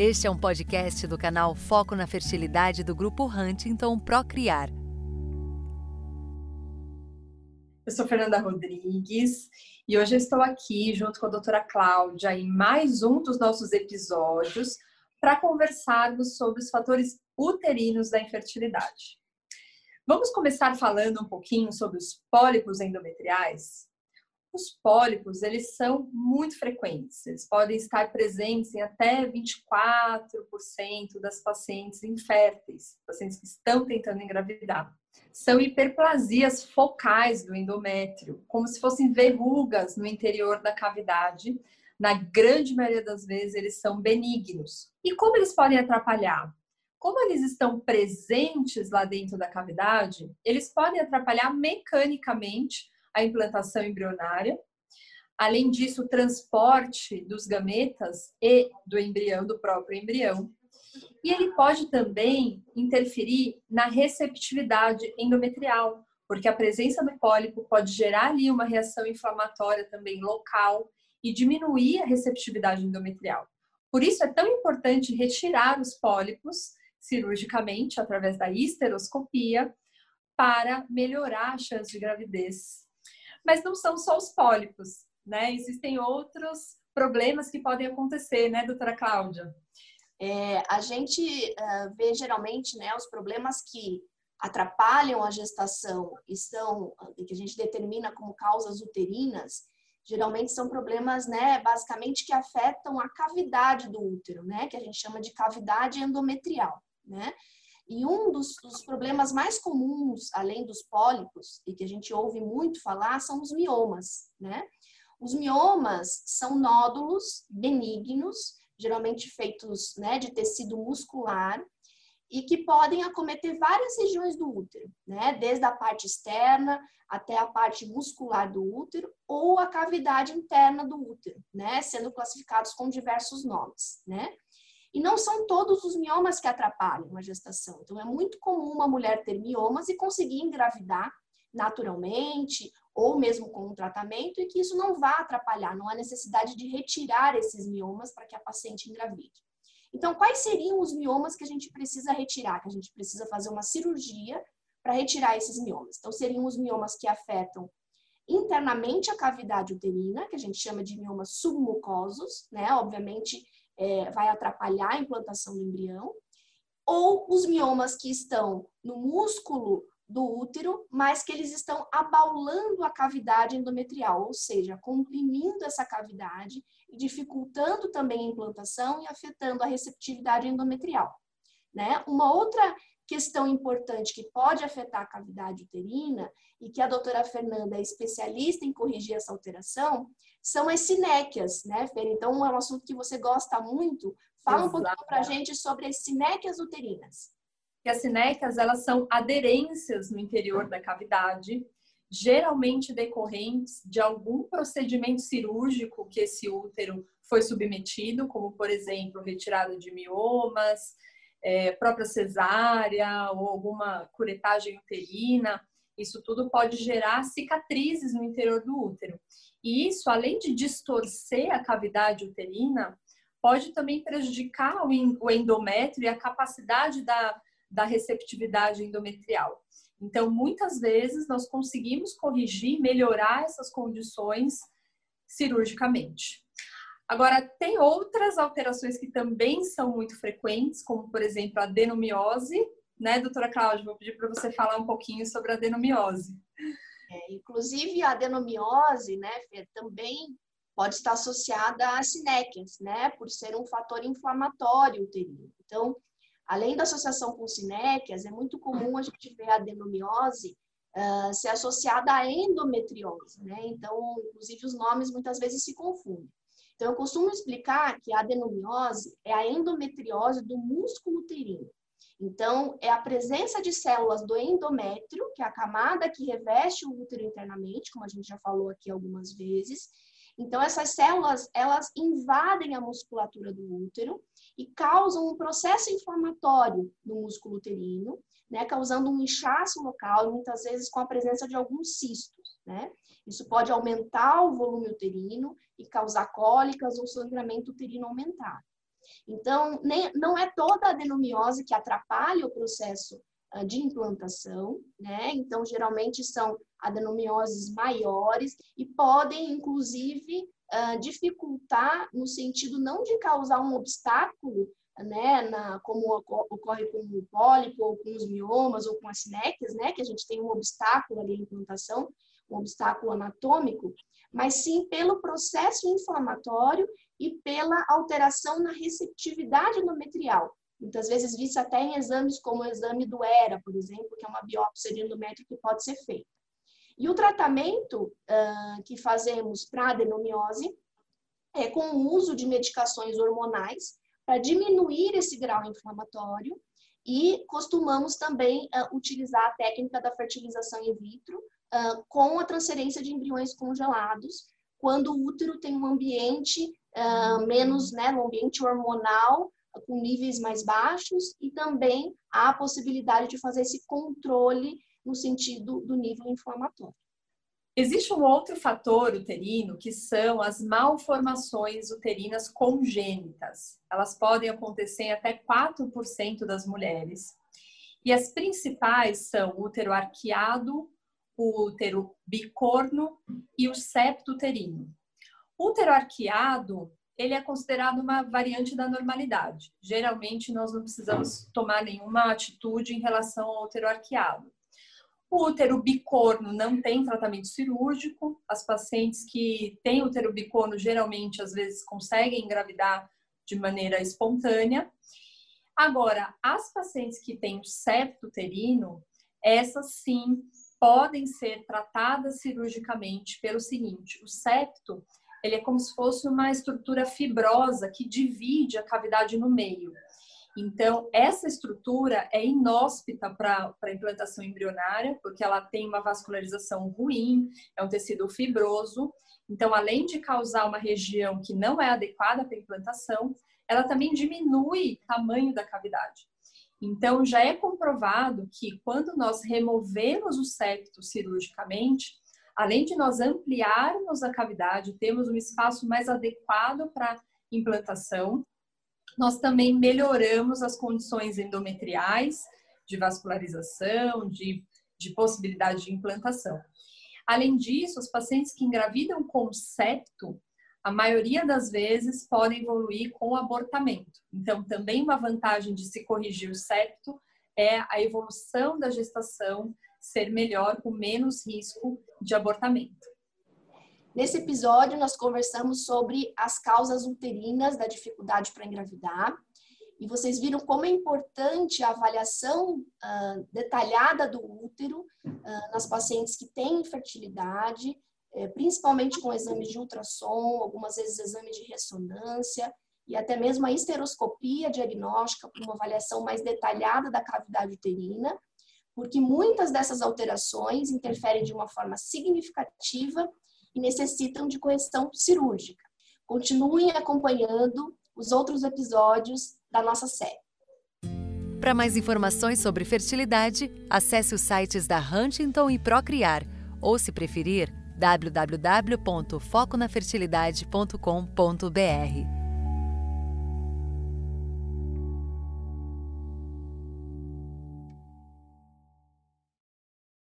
Este é um podcast do canal Foco na Fertilidade do Grupo Huntington Procriar. Eu sou Fernanda Rodrigues e hoje eu estou aqui junto com a doutora Cláudia em mais um dos nossos episódios para conversarmos sobre os fatores uterinos da infertilidade. Vamos começar falando um pouquinho sobre os pólipos endometriais? Os pólipos, eles são muito frequentes. Eles podem estar presentes em até 24% das pacientes inférteis, pacientes que estão tentando engravidar. São hiperplasias focais do endométrio, como se fossem verrugas no interior da cavidade. Na grande maioria das vezes, eles são benignos. E como eles podem atrapalhar? Como eles estão presentes lá dentro da cavidade, eles podem atrapalhar mecanicamente a implantação embrionária. Além disso, o transporte dos gametas e do embrião, do próprio embrião. E ele pode também interferir na receptividade endometrial, porque a presença do pólipo pode gerar ali uma reação inflamatória também local e diminuir a receptividade endometrial. Por isso é tão importante retirar os pólipos cirurgicamente através da histeroscopia para melhorar a chance de gravidez mas não são só os pólipos, né? Existem outros problemas que podem acontecer, né, doutora Cláudia? É, a gente uh, vê geralmente né, os problemas que atrapalham a gestação e são, que a gente determina como causas uterinas, geralmente são problemas, né, basicamente que afetam a cavidade do útero, né, que a gente chama de cavidade endometrial, né? E um dos, dos, problemas mais comuns, além dos pólipos, e que a gente ouve muito falar, são os miomas, né? Os miomas são nódulos benignos, geralmente feitos né, de tecido muscular, e que podem acometer várias regiões do útero, né? Desde a parte externa até a parte muscular do útero ou a cavidade interna do útero, né? Sendo classificados com diversos nomes, né? E não são todos os miomas que atrapalham a gestação. Então, é muito comum uma mulher ter miomas e conseguir engravidar naturalmente ou mesmo com um tratamento e que isso não vá atrapalhar, não há necessidade de retirar esses miomas para que a paciente engravide. Então, quais seriam os miomas que a gente precisa retirar? Que a gente precisa fazer uma cirurgia para retirar esses miomas. Então, seriam os miomas que afetam internamente a cavidade uterina, que a gente chama de miomas submucosos, né? Obviamente, é, vai atrapalhar a implantação do embrião, ou os miomas que estão no músculo do útero, mas que eles estão abaulando a cavidade endometrial, ou seja, comprimindo essa cavidade e dificultando também a implantação e afetando a receptividade endometrial. Né? Uma outra questão importante que pode afetar a cavidade uterina e que a doutora Fernanda é especialista em corrigir essa alteração são as sinéquias, né, Fer? Então, é um assunto que você gosta muito. Fala Exato. um pouquinho para a gente sobre as sinéquias uterinas. E as sinéquias, elas são aderências no interior da cavidade, geralmente decorrentes de algum procedimento cirúrgico que esse útero foi submetido, como, por exemplo, retirada de miomas, é, própria cesárea ou alguma curetagem uterina. Isso tudo pode gerar cicatrizes no interior do útero. E isso, além de distorcer a cavidade uterina, pode também prejudicar o endométrio e a capacidade da, da receptividade endometrial. Então, muitas vezes, nós conseguimos corrigir, melhorar essas condições cirurgicamente. Agora, tem outras alterações que também são muito frequentes, como, por exemplo, a adenomiose, né, doutora Cláudia? Vou pedir para você falar um pouquinho sobre a adenomiose. É, inclusive, a adenomiose, né, Fer, também pode estar associada às sinéquias, né, por ser um fator inflamatório uterino. Então, além da associação com sinéquias, é muito comum a gente ver a adenomiose uh, ser associada à endometriose, né? Então, inclusive, os nomes muitas vezes se confundem. Então, eu costumo explicar que a adenomiose é a endometriose do músculo uterino. Então, é a presença de células do endométrio, que é a camada que reveste o útero internamente, como a gente já falou aqui algumas vezes. Então, essas células, elas invadem a musculatura do útero e causam um processo inflamatório no músculo uterino, né, causando um inchaço local, muitas vezes com a presença de alguns cistos, né? Isso pode aumentar o volume uterino e causar cólicas ou sangramento uterino aumentado. Então, nem, não é toda a adenomiose que atrapalha o processo uh, de implantação, né? Então, geralmente são adenomioses maiores e podem, inclusive, uh, dificultar no sentido não de causar um obstáculo, né, na, como ocorre com o pólipo, ou com os miomas, ou com as sinéquias, né, que a gente tem um obstáculo ali à implantação, um obstáculo anatômico, mas sim pelo processo inflamatório e pela alteração na receptividade endometrial. Muitas vezes vista até em exames como o exame do ERA, por exemplo, que é uma biópsia de endométrio que pode ser feita. E o tratamento uh, que fazemos para adenomiose é com o uso de medicações hormonais para diminuir esse grau inflamatório e costumamos também uh, utilizar a técnica da fertilização in vitro uh, com a transferência de embriões congelados, quando o útero tem um ambiente uh, menos, né, um ambiente hormonal com níveis mais baixos e também há a possibilidade de fazer esse controle no sentido do nível inflamatório. Existe um outro fator uterino que são as malformações uterinas congênitas. Elas podem acontecer em até 4% das mulheres. E as principais são o útero arqueado, o útero bicorno e o septo uterino. Útero arqueado, ele é considerado uma variante da normalidade. Geralmente, nós não precisamos tomar nenhuma atitude em relação ao útero arqueado. O útero bicorno não tem tratamento cirúrgico. As pacientes que têm útero bicorno geralmente, às vezes, conseguem engravidar de maneira espontânea. Agora, as pacientes que têm o septo uterino, essas sim podem ser tratadas cirurgicamente pelo seguinte: o septo ele é como se fosse uma estrutura fibrosa que divide a cavidade no meio. Então, essa estrutura é inóspita para a implantação embrionária, porque ela tem uma vascularização ruim, é um tecido fibroso. Então, além de causar uma região que não é adequada para implantação, ela também diminui o tamanho da cavidade. Então, já é comprovado que quando nós removemos o septo cirurgicamente, além de nós ampliarmos a cavidade, temos um espaço mais adequado para implantação, nós também melhoramos as condições endometriais, de vascularização, de, de possibilidade de implantação. Além disso, os pacientes que engravidam com septo, a maioria das vezes podem evoluir com abortamento. Então, também uma vantagem de se corrigir o septo é a evolução da gestação ser melhor, com menos risco de abortamento. Nesse episódio, nós conversamos sobre as causas uterinas da dificuldade para engravidar. E vocês viram como é importante a avaliação uh, detalhada do útero uh, nas pacientes que têm infertilidade, é, principalmente com exames de ultrassom, algumas vezes exame de ressonância e até mesmo a esteroscopia diagnóstica para uma avaliação mais detalhada da cavidade uterina, porque muitas dessas alterações interferem de uma forma significativa e necessitam de correção cirúrgica. Continuem acompanhando os outros episódios da nossa série. Para mais informações sobre fertilidade, acesse os sites da Huntington e Procriar, ou se preferir, www.foconafertilidade.com.br.